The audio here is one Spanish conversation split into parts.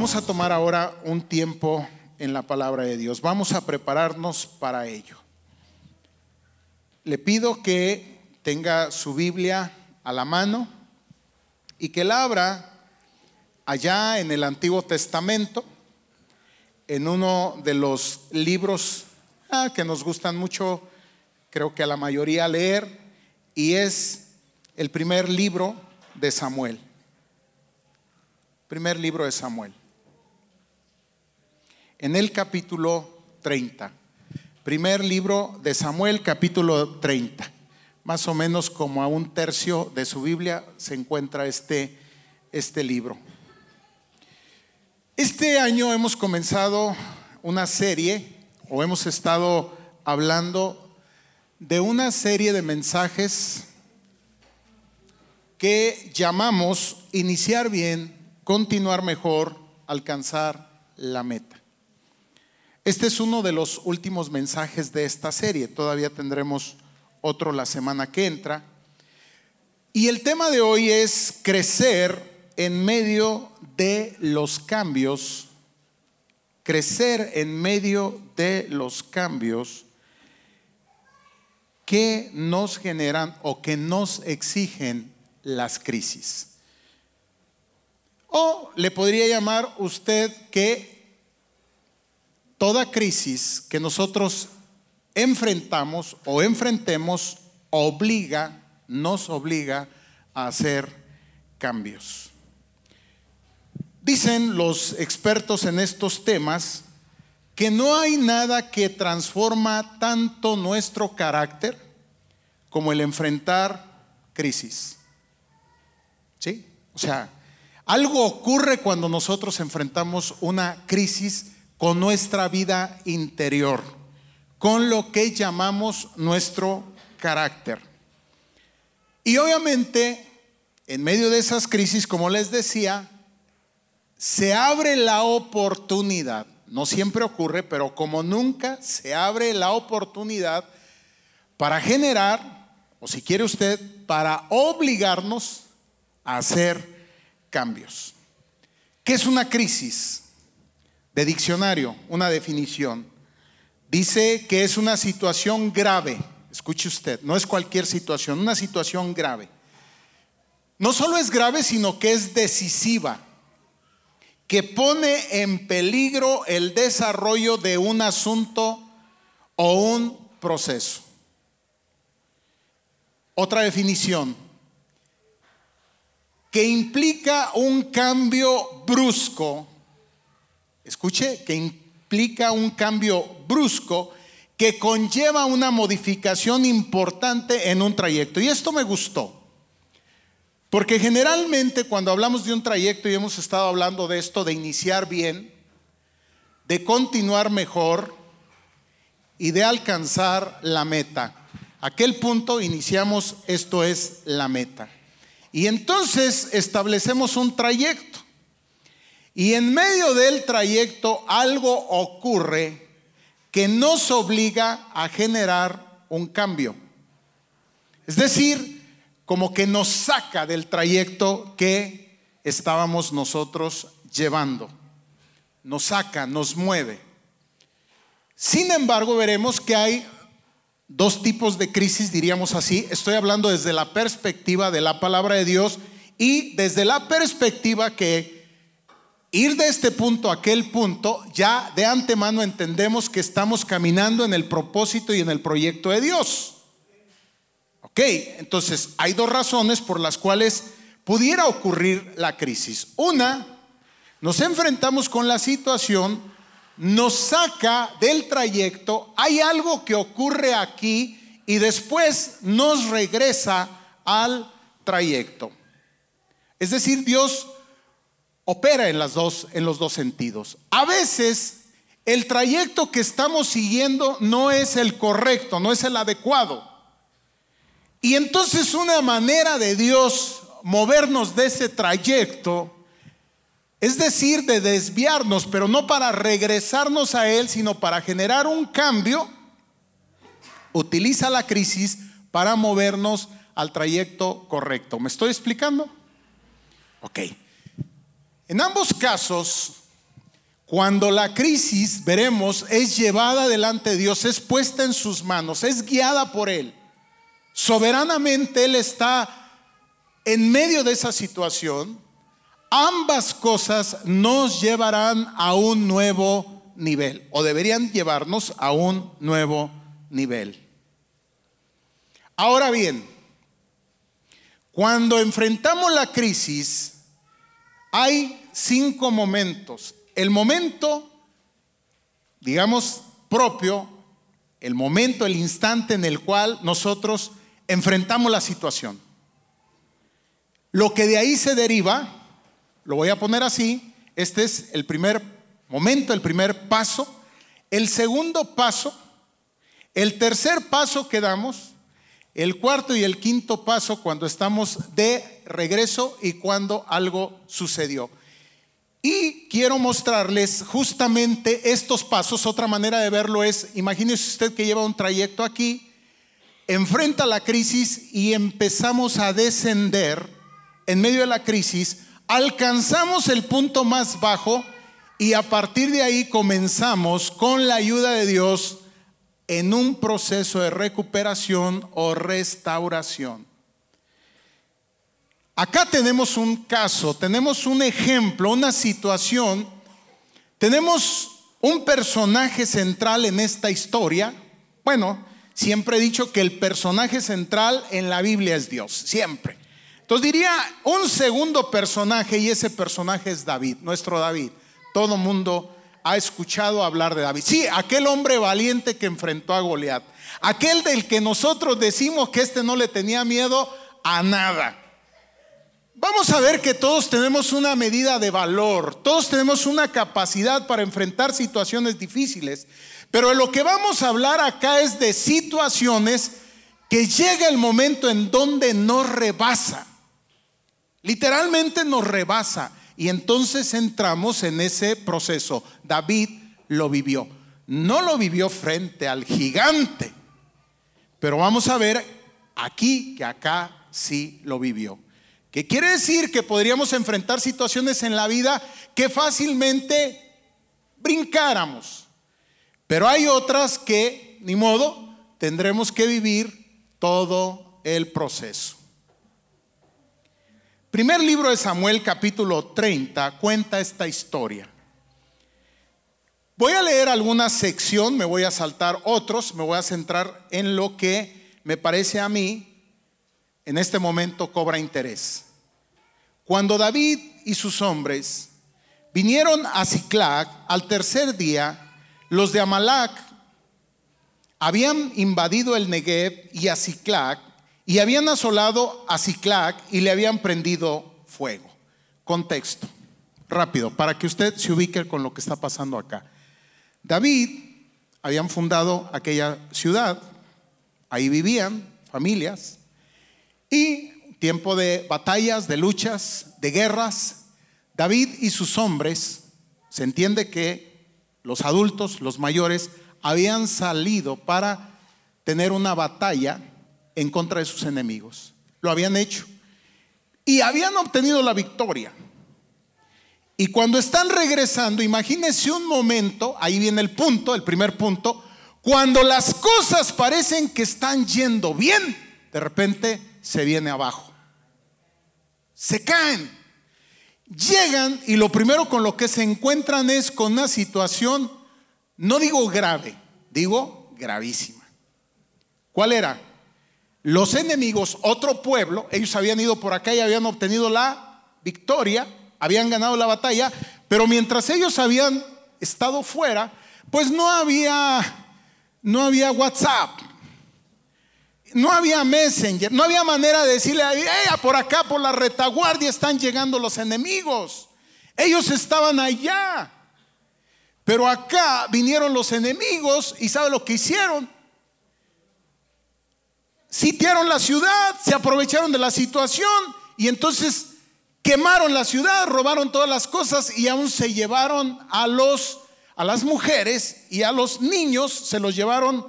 Vamos a tomar ahora un tiempo en la palabra de Dios. Vamos a prepararnos para ello. Le pido que tenga su Biblia a la mano y que la abra allá en el Antiguo Testamento, en uno de los libros ah, que nos gustan mucho, creo que a la mayoría leer, y es el primer libro de Samuel. Primer libro de Samuel en el capítulo 30. Primer libro de Samuel, capítulo 30. Más o menos como a un tercio de su Biblia se encuentra este, este libro. Este año hemos comenzado una serie, o hemos estado hablando de una serie de mensajes que llamamos iniciar bien, continuar mejor, alcanzar la meta. Este es uno de los últimos mensajes de esta serie. Todavía tendremos otro la semana que entra. Y el tema de hoy es crecer en medio de los cambios, crecer en medio de los cambios que nos generan o que nos exigen las crisis. O le podría llamar usted que toda crisis que nosotros enfrentamos o enfrentemos obliga, nos obliga a hacer cambios. Dicen los expertos en estos temas que no hay nada que transforma tanto nuestro carácter como el enfrentar crisis. ¿Sí? O sea, algo ocurre cuando nosotros enfrentamos una crisis con nuestra vida interior, con lo que llamamos nuestro carácter. Y obviamente, en medio de esas crisis, como les decía, se abre la oportunidad. No siempre ocurre, pero como nunca, se abre la oportunidad para generar, o si quiere usted, para obligarnos a hacer cambios. ¿Qué es una crisis? De diccionario, una definición. Dice que es una situación grave. Escuche usted, no es cualquier situación, una situación grave. No solo es grave, sino que es decisiva, que pone en peligro el desarrollo de un asunto o un proceso. Otra definición, que implica un cambio brusco escuche, que implica un cambio brusco que conlleva una modificación importante en un trayecto. Y esto me gustó, porque generalmente cuando hablamos de un trayecto y hemos estado hablando de esto, de iniciar bien, de continuar mejor y de alcanzar la meta. Aquel punto iniciamos, esto es la meta. Y entonces establecemos un trayecto. Y en medio del trayecto algo ocurre que nos obliga a generar un cambio. Es decir, como que nos saca del trayecto que estábamos nosotros llevando. Nos saca, nos mueve. Sin embargo, veremos que hay dos tipos de crisis, diríamos así. Estoy hablando desde la perspectiva de la palabra de Dios y desde la perspectiva que ir de este punto a aquel punto, ya de antemano entendemos que estamos caminando en el propósito y en el proyecto de Dios. Ok, entonces hay dos razones por las cuales pudiera ocurrir la crisis. Una, nos enfrentamos con la situación, nos saca del trayecto, hay algo que ocurre aquí y después nos regresa al trayecto. Es decir, Dios opera en, las dos, en los dos sentidos. A veces el trayecto que estamos siguiendo no es el correcto, no es el adecuado. Y entonces una manera de Dios movernos de ese trayecto, es decir, de desviarnos, pero no para regresarnos a Él, sino para generar un cambio, utiliza la crisis para movernos al trayecto correcto. ¿Me estoy explicando? Ok. En ambos casos, Cuando la crisis, veremos, es llevada delante de Dios, es puesta en sus manos, es guiada por Él. Soberanamente Él está en medio de esa situación. Ambas cosas nos llevarán a un nuevo nivel o deberían llevarnos a un nuevo nivel. Ahora bien, cuando enfrentamos la crisis, hay cinco momentos. El momento, digamos, propio, el momento, el instante en el cual nosotros enfrentamos la situación. Lo que de ahí se deriva, lo voy a poner así, este es el primer momento, el primer paso. El segundo paso, el tercer paso que damos, el cuarto y el quinto paso cuando estamos de regreso y cuando algo sucedió. Y quiero mostrarles justamente estos pasos. Otra manera de verlo es, imagínese usted que lleva un trayecto aquí, enfrenta la crisis y empezamos a descender en medio de la crisis, alcanzamos el punto más bajo y a partir de ahí comenzamos con la ayuda de Dios en un proceso de recuperación o restauración. Acá tenemos un caso, tenemos un ejemplo, una situación, tenemos un personaje central en esta historia. Bueno, siempre he dicho que el personaje central en la Biblia es Dios, siempre. Entonces diría un segundo personaje y ese personaje es David, nuestro David. Todo mundo ha escuchado hablar de David. Sí, aquel hombre valiente que enfrentó a Goliat. Aquel del que nosotros decimos que este no le tenía miedo a nada. Vamos a ver que todos tenemos una medida de valor, todos tenemos una capacidad para enfrentar situaciones difíciles, pero lo que vamos a hablar acá es de situaciones que llega el momento en donde nos rebasa, literalmente nos rebasa, y entonces entramos en ese proceso. David lo vivió, no lo vivió frente al gigante, pero vamos a ver aquí que acá sí lo vivió. ¿Qué quiere decir que podríamos enfrentar situaciones en la vida que fácilmente brincáramos. Pero hay otras que, ni modo, tendremos que vivir todo el proceso. Primer libro de Samuel capítulo 30 cuenta esta historia. Voy a leer alguna sección, me voy a saltar otros, me voy a centrar en lo que me parece a mí en este momento cobra interés. Cuando David y sus hombres vinieron a Ciclac al tercer día, los de Amalac habían invadido el Negev y a Ciclac y habían asolado a Ciclac y le habían prendido fuego. Contexto, rápido, para que usted se ubique con lo que está pasando acá. David habían fundado aquella ciudad, ahí vivían familias, y tiempo de batallas, de luchas, de guerras, David y sus hombres, se entiende que los adultos, los mayores, habían salido para tener una batalla en contra de sus enemigos. Lo habían hecho. Y habían obtenido la victoria. Y cuando están regresando, imagínense un momento, ahí viene el punto, el primer punto, cuando las cosas parecen que están yendo bien, de repente se viene abajo. Se caen. Llegan y lo primero con lo que se encuentran es con una situación, no digo grave, digo gravísima. ¿Cuál era? Los enemigos, otro pueblo, ellos habían ido por acá y habían obtenido la victoria, habían ganado la batalla, pero mientras ellos habían estado fuera, pues no había no había WhatsApp, no había Messenger, no había manera de decirle, por acá, por la retaguardia están llegando los enemigos. Ellos estaban allá. Pero acá vinieron los enemigos y ¿sabe lo que hicieron? Sitiaron la ciudad, se aprovecharon de la situación y entonces quemaron la ciudad, robaron todas las cosas y aún se llevaron a los a las mujeres y a los niños se los llevaron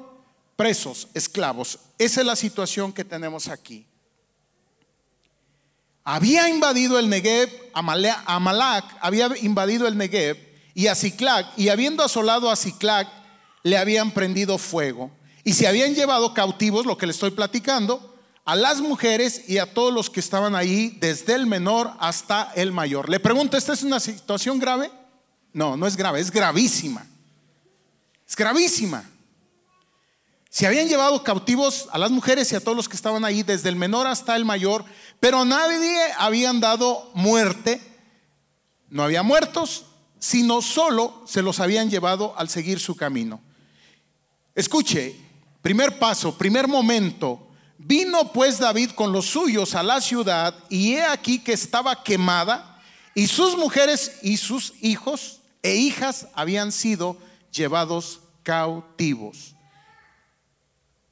presos, esclavos. Esa es la situación que tenemos aquí. Había invadido el Negev, Amalak había invadido el Negev y a Ciclac, y habiendo asolado a Ciclac, le habían prendido fuego. Y se habían llevado cautivos, lo que le estoy platicando, a las mujeres y a todos los que estaban ahí, desde el menor hasta el mayor. Le pregunto, ¿esta es una situación grave? No, no es grave, es gravísima. Es gravísima. Se habían llevado cautivos a las mujeres y a todos los que estaban ahí, desde el menor hasta el mayor, pero nadie habían dado muerte. No había muertos, sino solo se los habían llevado al seguir su camino. Escuche, primer paso, primer momento Vino pues David con los suyos a la ciudad y he aquí que estaba quemada y sus mujeres y sus hijos e hijas habían sido llevados cautivos.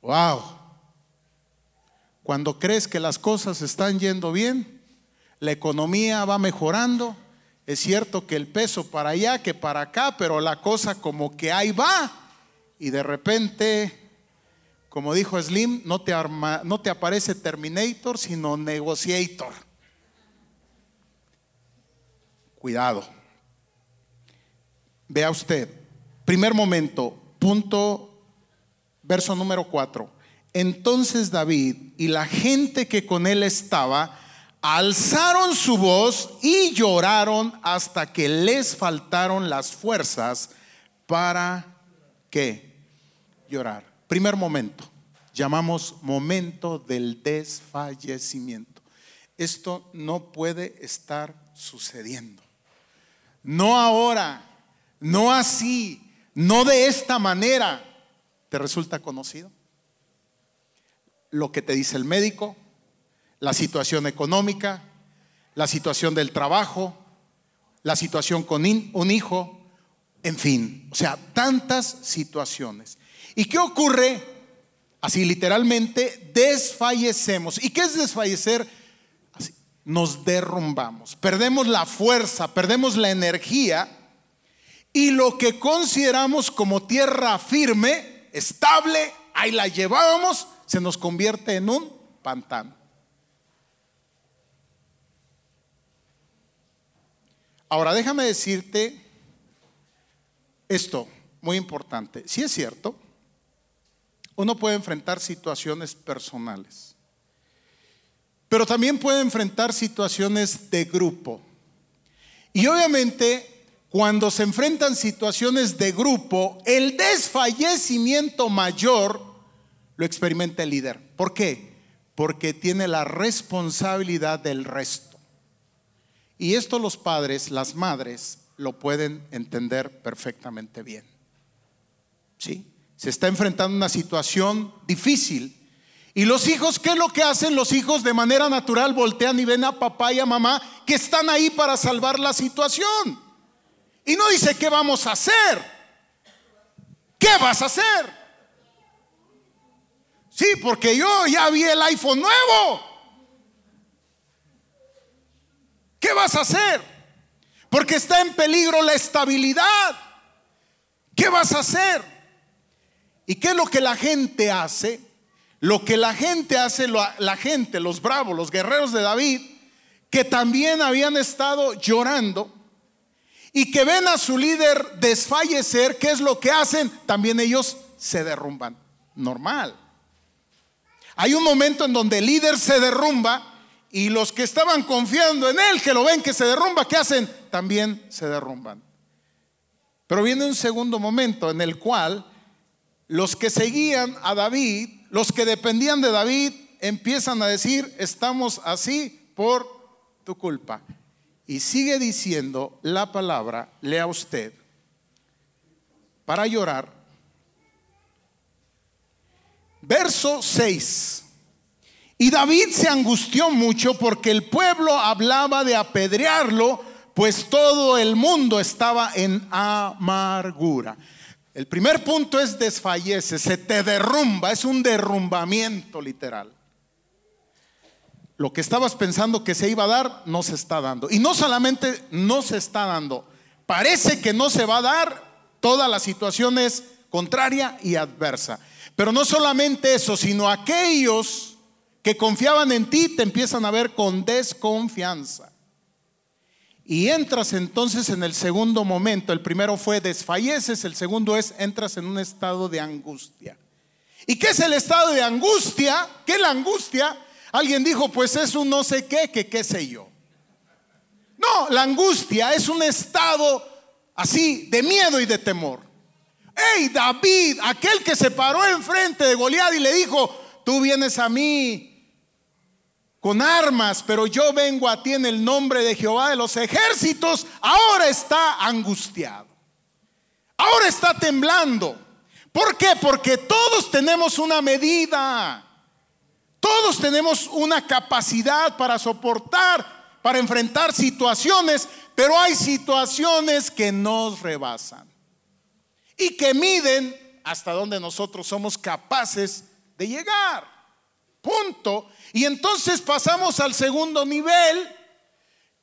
Wow. Cuando crees que las cosas están yendo bien, la economía va mejorando, es cierto que el peso para allá, que para acá, pero la cosa como que ahí va y de repente como dijo Slim, no te, aparece Terminator, sino Negotiator. Cuidado. Vea usted, primer momento, punto, verso número 4. Entonces David y la gente que con él estaba alzaron su voz y lloraron hasta que les faltaron las fuerzas para qué? Llorar. Primer momento, llamamos momento del desfallecimiento. Esto no puede estar sucediendo. No ahora, no así, no de esta manera. ¿Te resulta conocido? Lo que te dice el médico, la situación económica, la situación del trabajo, la situación con un hijo, en fin, o sea, tantas situaciones. ¿Y qué ocurre? Así literalmente, desfallecemos. ¿Y qué es desfallecer? Así, nos derrumbamos, perdemos la fuerza, perdemos la energía y lo que consideramos como tierra firme, estable, ahí la llevábamos, se nos convierte en un pantano. Ahora déjame decirte esto, muy importante. Si es cierto, uno puede enfrentar situaciones personales, pero también puede enfrentar situaciones de grupo. Y obviamente, cuando se enfrentan situaciones de grupo, el desfallecimiento mayor lo experimenta el líder. ¿Por qué? Porque tiene la responsabilidad del resto. Y esto los padres, las madres, lo pueden entender perfectamente bien. ¿Sí? se está enfrentando una situación difícil. Y los hijos, ¿qué es lo que hacen? Los hijos de manera natural voltean y ven a papá y a mamá que están ahí para salvar la situación. Y no dice, ¿qué vamos a hacer? ¿Qué vas a hacer? Sí, porque yo ya vi el iPhone nuevo. ¿Qué vas a hacer? Porque está en peligro la estabilidad. ¿Qué vas a hacer? ¿Y qué es lo que la gente hace? Lo que la gente hace, la gente, los bravos, los guerreros de David, que también habían estado llorando y que ven a su líder desfallecer, ¿qué es lo que hacen? También ellos se derrumban. Normal. Hay un momento en donde el líder se derrumba y los que estaban confiando en él, que lo ven que se derrumba, ¿qué hacen? También se derrumban. Pero viene un segundo momento en el cual los que seguían a David, los que dependían de David, empiezan a decir, estamos así por tu culpa. Y sigue diciendo la palabra, lea usted, para llorar. Verso 6. Y David se angustió mucho porque el pueblo hablaba de apedrearlo, pues todo el mundo estaba en amargura. El primer punto es desfallece, se te derrumba, es un derrumbamiento literal. Lo que estabas pensando que se iba a dar, no se está dando. Y no solamente no se está dando, parece que no se va a dar, toda la situación es contraria y adversa. Pero no solamente eso, sino aquellos que confiaban en ti te empiezan a ver con desconfianza. Y entras entonces en el segundo momento. El primero fue desfalleces, el segundo es entras en un estado de angustia. ¿Y qué es el estado de angustia? ¿Qué es la angustia? Alguien dijo, pues es un no sé qué, que qué sé yo. No, la angustia es un estado así de miedo y de temor. Hey, David, aquel que se paró enfrente de Goliat y le dijo, tú vienes a mí con armas, pero yo vengo a ti en el nombre de Jehová de los ejércitos, ahora está angustiado. Ahora está temblando. ¿Por qué? Porque todos tenemos una medida. Todos tenemos una capacidad para soportar, para enfrentar situaciones, pero hay situaciones que nos rebasan y que miden hasta donde nosotros somos capaces de llegar. Punto. Y entonces pasamos al segundo nivel,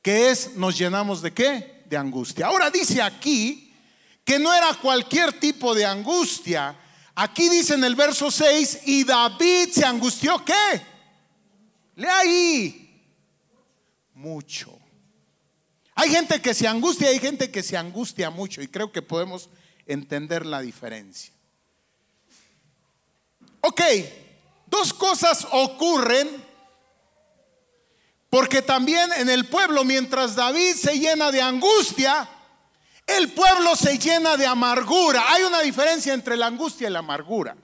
que es nos llenamos de qué? De angustia. Ahora dice aquí que no era cualquier tipo de angustia. Aquí dice en el verso 6, y David se angustió qué? Le ahí. Mucho. Hay gente que se angustia, hay gente que se angustia mucho y creo que podemos entender la diferencia. Ok, Dos cosas ocurren porque también en el pueblo, mientras David se llena de angustia, el pueblo se llena de amargura. Hay una diferencia entre la angustia y la amargura.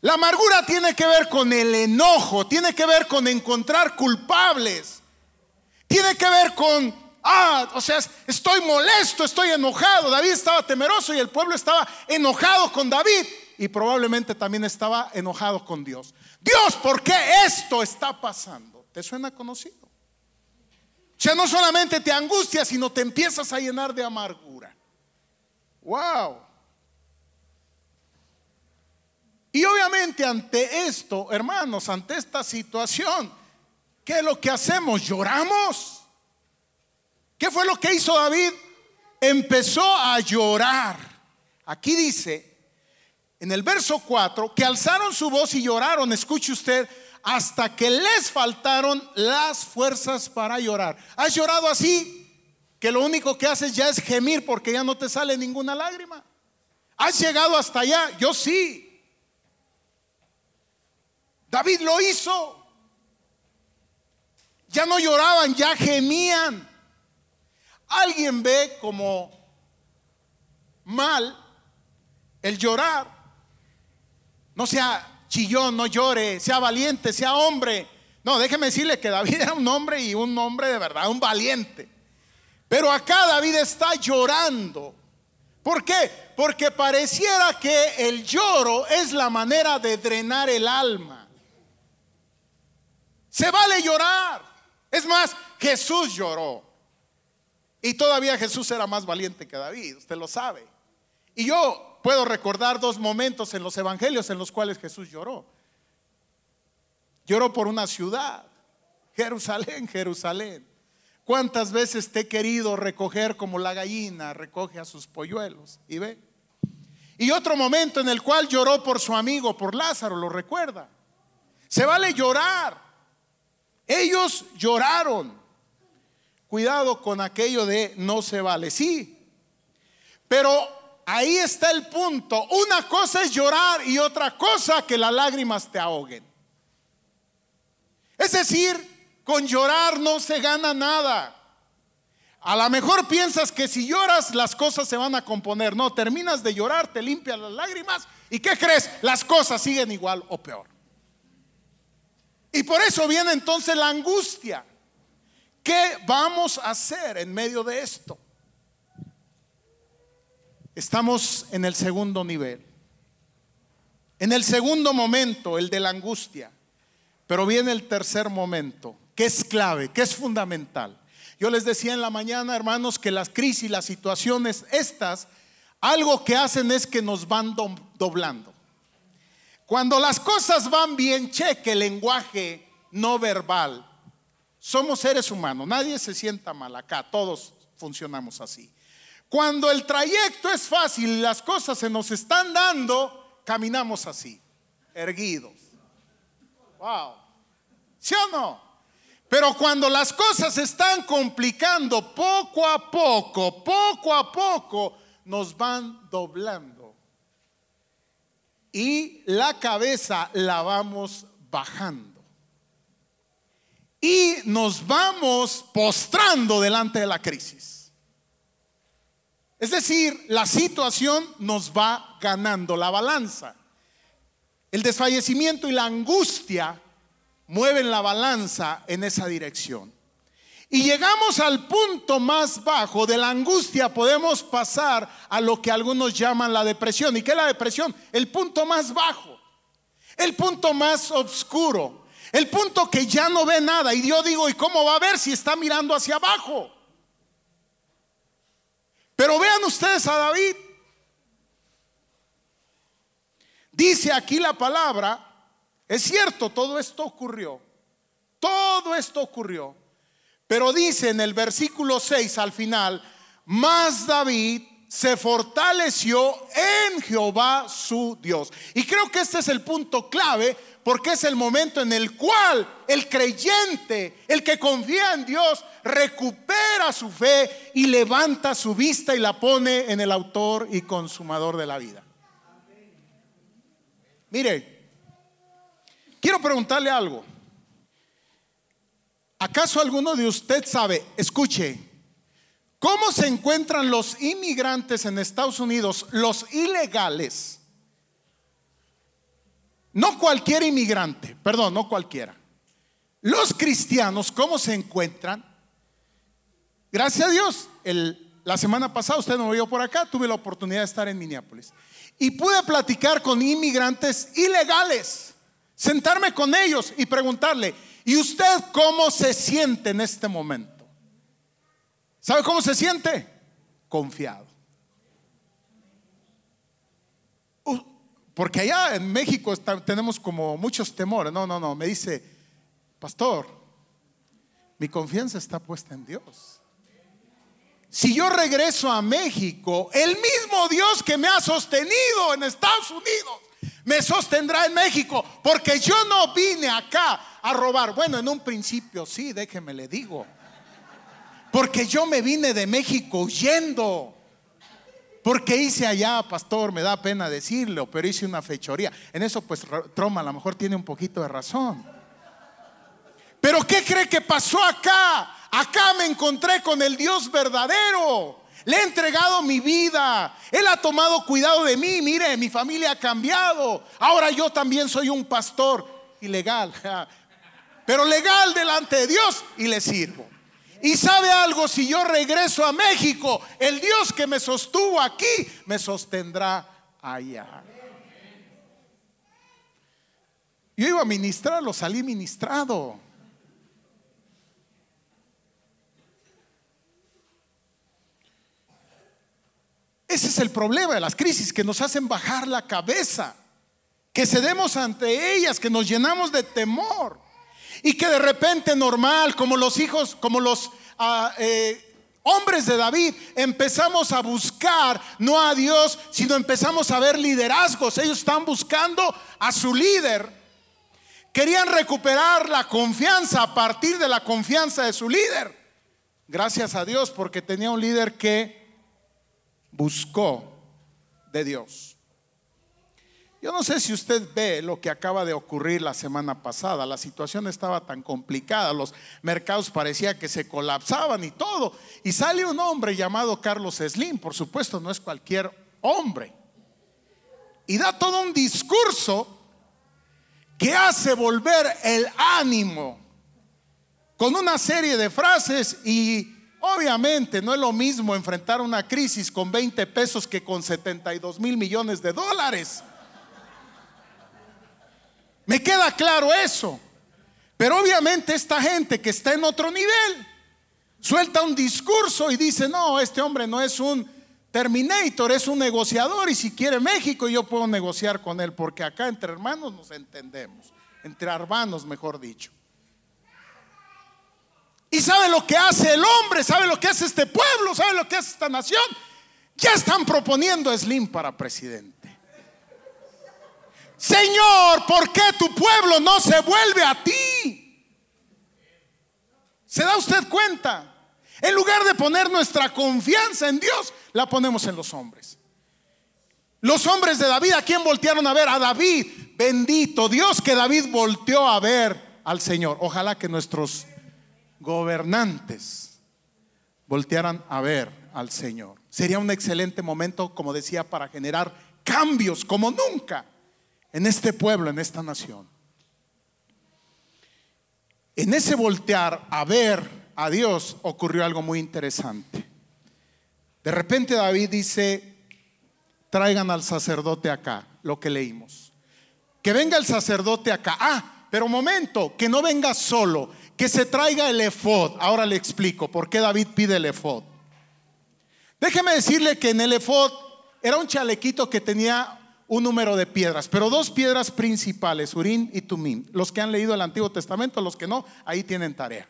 La amargura tiene que ver con el enojo, tiene que ver con encontrar culpables, tiene que ver con, ah, o sea, estoy molesto, estoy enojado. David estaba temeroso y el pueblo estaba enojado con David y probablemente también estaba enojado con Dios. Dios, ¿por qué esto está pasando? ¿Te suena conocido? O sea, no solamente te angustia, sino te empiezas a llenar de amargura. Wow. Y obviamente ante esto, hermanos, ante esta situación, ¿qué es lo que hacemos? Lloramos. ¿Qué fue lo que hizo David? Empezó a llorar. Aquí dice, en el verso 4, que alzaron su voz y lloraron, escuche usted, hasta que les faltaron las fuerzas para llorar. ¿Has llorado así? Que lo único que haces ya es gemir porque ya no te sale ninguna lágrima. ¿Has llegado hasta allá? Yo sí. David lo hizo. Ya no lloraban, ya gemían. Alguien ve como mal el llorar. No sea chillón, no llore, sea valiente, sea hombre. No, déjeme decirle que David era un hombre y un hombre de verdad, un valiente. Pero acá David está llorando. ¿Por qué? Porque pareciera que el lloro es la manera de drenar el alma. Se vale llorar. Es más, Jesús lloró. Y todavía Jesús era más valiente que David, usted lo sabe. Y yo Puedo recordar dos momentos en los evangelios en los cuales Jesús lloró. Lloró por una ciudad, Jerusalén, Jerusalén. ¿Cuántas veces te he querido recoger como la gallina recoge a sus polluelos? Y ve. Y otro momento en el cual lloró por su amigo, por Lázaro, lo recuerda. Se vale llorar. Ellos lloraron. Cuidado con aquello de no se vale. Sí. Pero ahí está el punto. Una cosa es llorar y otra cosa que las lágrimas te ahoguen. Es decir, con llorar no se gana nada. A lo mejor piensas que si lloras las cosas se van a componer. No, terminas de llorar, te limpias las lágrimas y ¿qué crees? Las cosas siguen igual o peor. Y por eso viene entonces la angustia. ¿Qué vamos a hacer en medio de esto? Estamos en el segundo nivel. En el segundo momento, el de la angustia. Pero viene el tercer momento, que es clave, que es fundamental. Yo les decía en la mañana, hermanos, que las crisis, las situaciones estas, algo que hacen es que nos van doblando. Cuando las cosas van bien, cheque el lenguaje no verbal. Somos seres humanos, nadie se sienta mal acá, todos funcionamos así. Cuando el trayecto es fácil y las cosas se nos están dando, caminamos así, erguidos. Wow. ¿Sí o no? Pero cuando las cosas se están complicando poco a poco, poco a poco, nos van doblando. Y la cabeza la vamos bajando. Y nos vamos postrando delante de la crisis. Es decir, la situación nos va ganando la balanza. El desfallecimiento y la angustia mueven la balanza en esa dirección. Y llegamos al punto más bajo de la angustia, podemos pasar a lo que algunos llaman la depresión. ¿Y qué es la depresión? El punto más bajo, el punto más oscuro, el punto que ya no ve nada. Y yo digo, ¿y cómo va a ver si está mirando hacia abajo? Pero vean ustedes a David. Dice aquí la palabra es cierto, todo esto ocurrió. Todo esto ocurrió. Pero dice en el versículo 6 al final, más David se fortaleció en Jehová su Dios. Y creo que este es el punto clave porque es el momento en el cual el creyente, el que confía en Dios, recupera su fe y levanta su vista y la pone en el autor y consumador de la vida. Mire, Quiero preguntarle algo. ¿Acaso alguno de usted sabe, escuche, cómo se encuentran los inmigrantes en Estados Unidos, los ilegales? No cualquier inmigrante, perdón, no cualquiera. Los cristianos, ¿cómo se encuentran? Gracias a Dios, la semana pasada usted no vio por acá, tuve la oportunidad de estar en Minneapolis. Y pude platicar con inmigrantes ilegales sentarme con ellos y preguntarle, ¿y usted cómo se siente en este momento? ¿Sabe cómo se siente? Confiado. Porque allá en México tenemos como muchos temores. No, no, no. Me dice, pastor, mi confianza está puesta en Dios. Si yo regreso a México, el mismo Dios que me ha sostenido en Estados Unidos me sostendrá en México, porque yo no vine acá a robar. Bueno, en un principio sí, déjeme le digo. Porque yo me vine de México huyendo. Porque hice allá, pastor, me da pena decirlo, pero hice una fechoría. En eso, pues, Troma a lo mejor tiene un poquito de razón. Pero ¿qué cree que pasó acá? Acá me encontré con el Dios verdadero. Le he entregado mi vida. Él ha tomado cuidado de mí. Mire, mi familia ha cambiado. Ahora yo también soy un pastor ilegal. Pero legal delante de Dios y le sirvo. Y sabe algo, si yo regreso a México, el Dios que me sostuvo aquí me sostendrá allá. Yo iba a ministrarlo, salí ministrado. Ese es el problema de las crisis, que nos hacen bajar la cabeza, que cedemos ante ellas, que nos llenamos de temor y que de repente normal, como los hijos, como los ah, eh, hombres de David, empezamos a buscar no a Dios, sino empezamos a ver liderazgos. Ellos están buscando a su líder. Querían recuperar la confianza a partir de la confianza de su líder. Gracias a Dios porque tenía un líder que buscó de Dios. Yo no sé si usted ve lo que acaba de ocurrir la semana pasada. La situación estaba tan complicada, los mercados parecía que se colapsaban y todo. Y sale un hombre llamado Carlos Slim, por supuesto, no es cualquier hombre. Y da todo un discurso que hace volver el ánimo con una serie de frases y Obviamente no es lo mismo enfrentar una crisis con 20 pesos que con 72 mil millones de dólares. Me queda claro eso. Pero obviamente esta gente que está en otro nivel suelta un discurso y dice, no, este hombre no es un Terminator, es un negociador y si quiere México yo puedo negociar con él porque acá entre hermanos nos entendemos, entre hermanos mejor dicho. Y sabe lo que hace el hombre, sabe lo que hace este pueblo, sabe lo que hace esta nación. Ya están proponiendo a Slim para presidente. Señor, ¿por qué tu pueblo no se vuelve a ti? ¿Se da usted cuenta? En lugar de poner nuestra confianza en Dios, la ponemos en los hombres. Los hombres de David, ¿a quién voltearon a ver? A David. Bendito Dios que David volteó a ver al Señor. Ojalá que nuestros gobernantes voltearan a ver al Señor. Sería un excelente momento, como decía, para generar cambios como nunca en este pueblo, en esta nación. En ese voltear a ver a Dios ocurrió algo muy interesante. De repente David dice, traigan al sacerdote acá, lo que leímos. Que venga el sacerdote acá. Ah, pero momento, que no venga solo, que se traiga el efod. Ahora le explico por qué David pide el efod. Déjeme decirle que en el efod era un chalequito que tenía un número de piedras, pero dos piedras principales, Urín y Tumim. Los que han leído el Antiguo Testamento, los que no, ahí tienen tarea.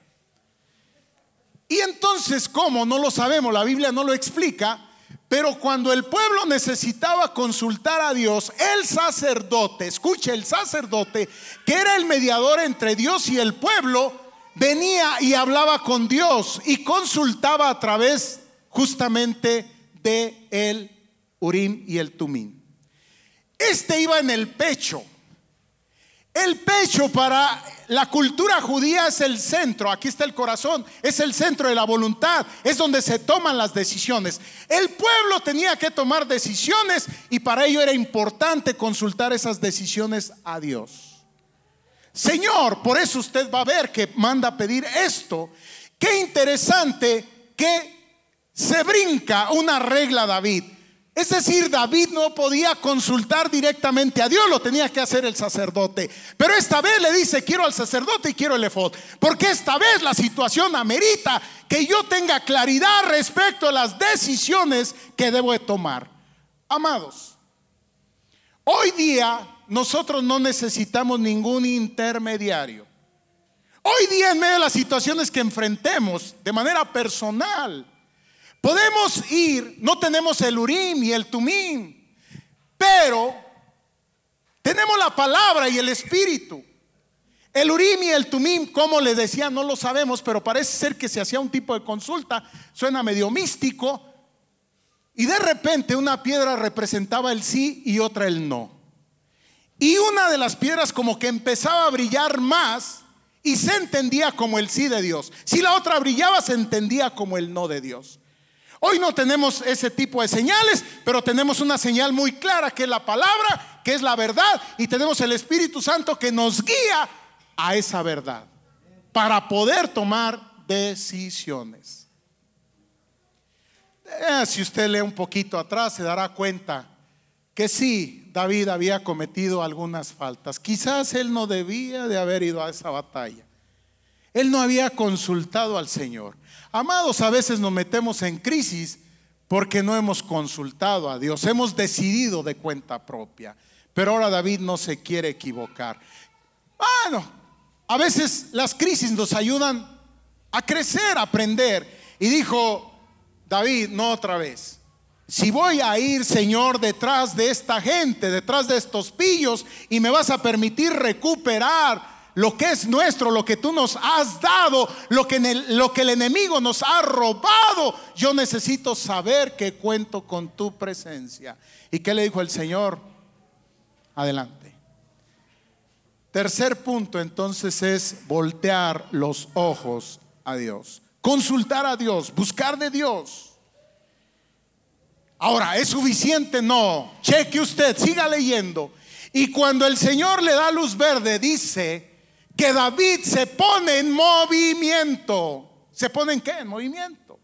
Y entonces, ¿cómo? No lo sabemos, la Biblia no lo explica, pero cuando el pueblo necesitaba consultar a Dios, el sacerdote, escuche, el sacerdote, que era el mediador entre Dios y el pueblo, venía y hablaba con Dios y consultaba a través justamente de el Urim y el Tumim. Este iba en el pecho. El pecho para la cultura judía es el centro, aquí está el corazón, es el centro de la voluntad, es donde se toman las decisiones. El pueblo tenía que tomar decisiones y para ello era importante consultar esas decisiones a Dios. Señor, por eso usted va a ver que manda a pedir esto. Qué interesante que se brinca una regla David. Es decir, David no podía consultar directamente a Dios, lo tenía que hacer el sacerdote. Pero esta vez le dice, quiero al sacerdote y quiero el efod. Porque esta vez la situación amerita que yo tenga claridad respecto a las decisiones que debo de tomar. Amados, hoy día nosotros no necesitamos ningún intermediario. Hoy día en medio de las situaciones que enfrentemos de manera personal, Podemos ir, no tenemos el Urim y el Tumim, pero tenemos la palabra y el Espíritu. El Urim y el Tumim, como le decía, no lo sabemos, pero parece ser que se hacía un tipo de consulta, suena medio místico, y de repente una piedra representaba el sí y otra el no. Y una de las piedras como que empezaba a brillar más y se entendía como el sí de Dios. Si la otra brillaba, se entendía como el no de Dios. Hoy no tenemos ese tipo de señales, pero tenemos una señal muy clara que es la palabra, que es la verdad, y tenemos el Espíritu Santo que nos guía a esa verdad para poder tomar decisiones. Eh, si usted lee un poquito atrás, se dará cuenta que sí, David había cometido algunas faltas. Quizás él no debía de haber ido a esa batalla. Él no había consultado al Señor. Amados, a veces nos metemos en crisis porque no hemos consultado a Dios, hemos decidido de cuenta propia. Pero ahora David no se quiere equivocar. Bueno, a veces las crisis nos ayudan a crecer, a aprender. Y dijo David, no otra vez. Si voy a ir, Señor, detrás de esta gente, detrás de estos pillos, y me vas a permitir recuperar lo que es nuestro, lo que tú nos has dado, lo que, el, lo que el enemigo nos ha robado. Yo necesito saber que cuento con tu presencia. ¿Y qué le dijo el Señor? Adelante. Tercer punto entonces es voltear los ojos a Dios. Consultar a Dios, buscar de Dios. Ahora, ¿es suficiente? No. Cheque usted, siga leyendo. Y cuando el Señor le da luz verde, dice, que David se pone en movimiento. ¿Se pone en qué? En movimiento.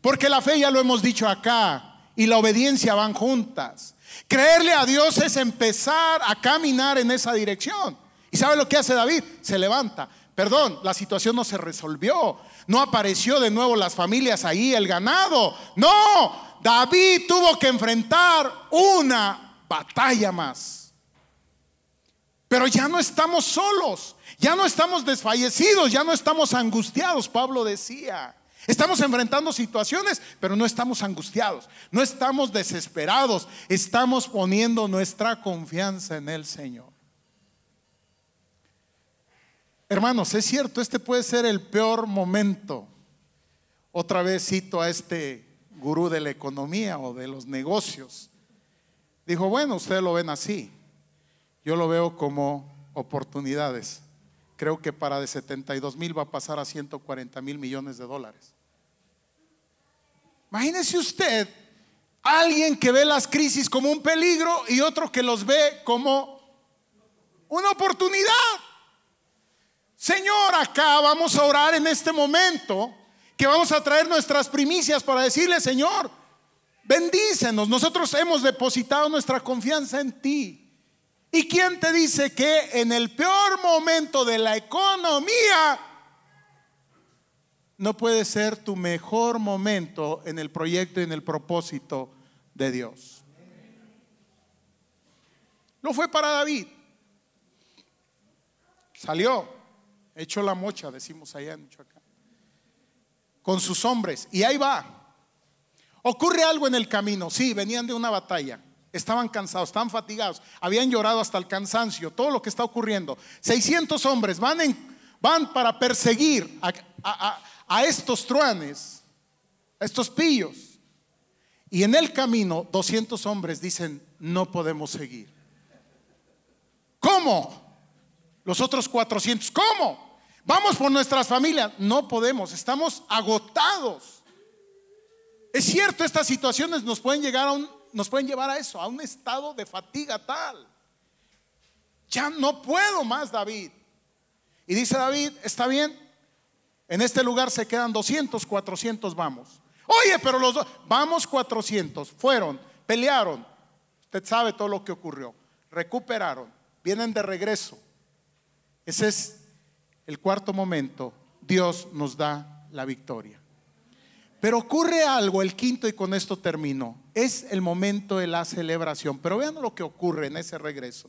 Porque la fe ya lo hemos dicho acá y la obediencia van juntas. Creerle a Dios es empezar a caminar en esa dirección. ¿Y sabe lo que hace David? Se levanta. Perdón, la situación no se resolvió. No apareció de nuevo las familias ahí, el ganado. No, David tuvo que enfrentar una batalla más. Pero ya no estamos solos, ya no estamos desfallecidos, ya no estamos angustiados, Pablo decía. Estamos enfrentando situaciones, pero no estamos angustiados, no estamos desesperados, estamos poniendo nuestra confianza en el Señor. Hermanos, es cierto, este puede ser el peor momento. Otra vez cito a este gurú de la economía o de los negocios. Dijo, bueno, ustedes lo ven así. Yo lo veo como oportunidades. Creo que para de 72 mil va a pasar a 140 mil millones de dólares. Imagínese usted alguien que ve las crisis como un peligro y otro que los ve como una oportunidad. Señor, acá vamos a orar en este momento, que vamos a traer nuestras primicias para decirle, Señor, bendícenos. Nosotros hemos depositado nuestra confianza en ti. ¿Y quién te dice que en el peor momento de la economía no puede ser tu mejor momento en el proyecto y en el propósito de Dios? Lo fue para David. Salió, echó la mocha, decimos allá en Michoacán, con sus hombres. Y ahí va. Ocurre algo en el camino. Sí, venían de una batalla. Estaban cansados, estaban fatigados, habían llorado hasta el cansancio, todo lo que está ocurriendo. 600 hombres van, van para perseguir a, estos truanes, a estos pillos. Y en el camino 200 hombres dicen, no podemos seguir. ¿Cómo? Los otros 400, ¿cómo? Vamos por nuestras familias. No podemos, estamos agotados. Es cierto, estas situaciones nos pueden llegar a un nos pueden llevar a eso, a un estado de fatiga tal. Ya no puedo más, David. Y dice David, está bien, en este lugar se quedan 200, 400 vamos. Oye, pero los dos, vamos 400, fueron, pelearon. Usted sabe todo lo que ocurrió. Recuperaron, vienen de regreso. Ese es el cuarto momento. Dios nos da la victoria. Pero ocurre algo, el quinto, y con esto termino. Es el momento de la celebración. Pero vean lo que ocurre en ese regreso.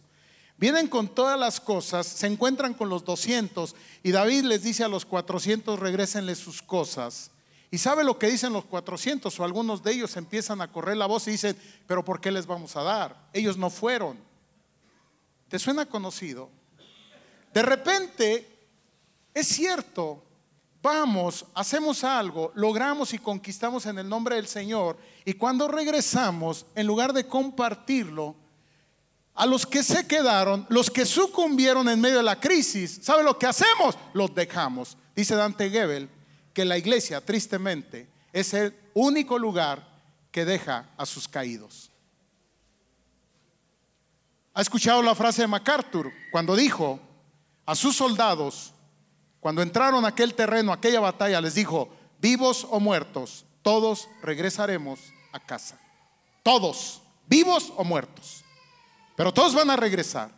Vienen con todas las cosas, se encuentran con los 200 y David les dice a los 400 regrésenle sus cosas. Y sabe lo que dicen los 400 o algunos de ellos empiezan a correr la voz y dicen, pero ¿por qué les vamos a dar? Ellos no fueron. ¿Te suena conocido? De repente, es cierto, vamos, hacemos algo, logramos y conquistamos en el nombre del Señor y cuando regresamos, en lugar de compartirlo, a los que se quedaron, los que sucumbieron en medio de la crisis, ¿sabe lo que hacemos? Los dejamos. Dice Dante Gebel que la iglesia, tristemente, es el único lugar que deja a sus caídos. ¿Ha escuchado la frase de MacArthur cuando dijo a sus soldados, cuando entraron a aquel terreno, a aquella batalla, les dijo, vivos o muertos, todos regresaremos a casa. Todos, vivos o muertos. Pero todos van a regresar.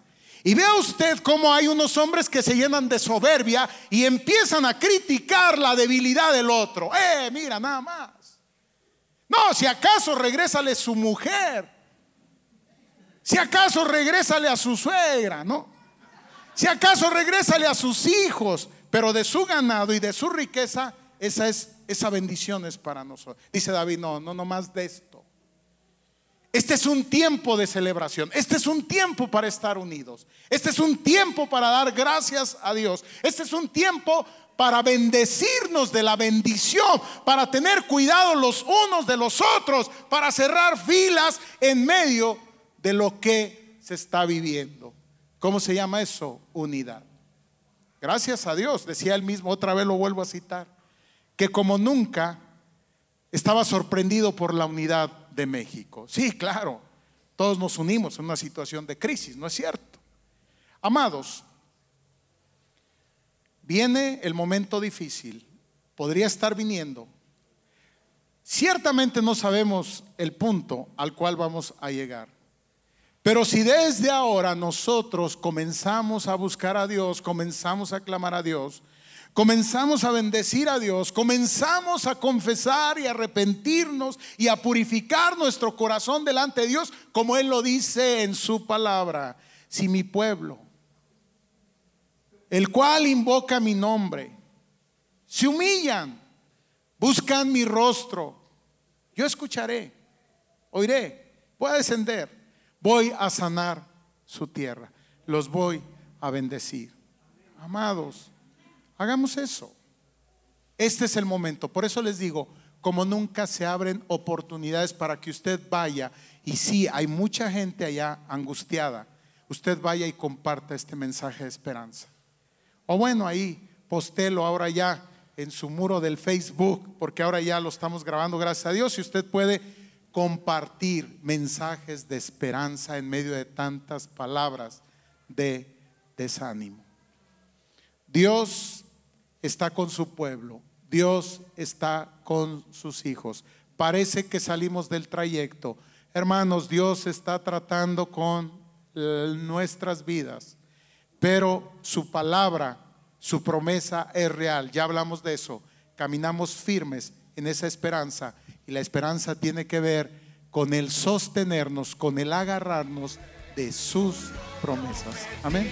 Y vea usted cómo hay unos hombres que se llenan de soberbia y empiezan a criticar la debilidad del otro. Eh, mira, nada más. No, si acaso regrésale su mujer. Si acaso regrésale a su suegra, ¿no? Si acaso regrésale a sus hijos pero de su ganado y de su riqueza, esa es esa bendición es para nosotros. Dice David, no, no, no más de esto. Este es un tiempo de celebración. Este es un tiempo para estar unidos. Este es un tiempo para dar gracias a Dios. Este es un tiempo para bendecirnos de la bendición, para tener cuidado los unos de los otros, para cerrar filas en medio de lo que se está viviendo. ¿Cómo se llama eso? Unidad. Gracias a Dios, decía él mismo, otra vez lo vuelvo a citar, que como nunca estaba sorprendido por la unidad de México. Sí, claro, todos nos unimos en una situación de crisis, ¿no es cierto? Amados, viene el momento difícil, podría estar viniendo. Ciertamente no sabemos el punto al cual vamos a llegar. Pero si desde ahora nosotros comenzamos a buscar a Dios, comenzamos a clamar a Dios, comenzamos a bendecir a Dios, comenzamos a confesar y arrepentirnos y a purificar nuestro corazón delante de Dios, como Él lo dice en su palabra, si mi pueblo, el cual invoca mi nombre, se humillan, buscan mi rostro, yo escucharé, oiré, voy a descender voy a sanar su tierra, los voy a bendecir. Amados, Hagamos eso. Este es el momento. Por eso les digo, como nunca se abren oportunidades para que usted vaya. Y sí, hay mucha gente allá angustiada. Usted vaya y comparta este mensaje de esperanza. O bueno, ahí, postelo ahora ya en su muro del Facebook, porque ahora ya lo estamos grabando, gracias a Dios, y usted puede compartir mensajes de esperanza en medio de tantas palabras de desánimo. Dios está con su pueblo, Dios está con sus hijos. Parece que salimos del trayecto. Hermanos, Dios está tratando con nuestras vidas, pero su palabra, su promesa es real. Ya hablamos de eso. Caminamos firmes en esa esperanza y la esperanza tiene que ver con el sostenernos, con el agarrarnos de sus promesas. Amén.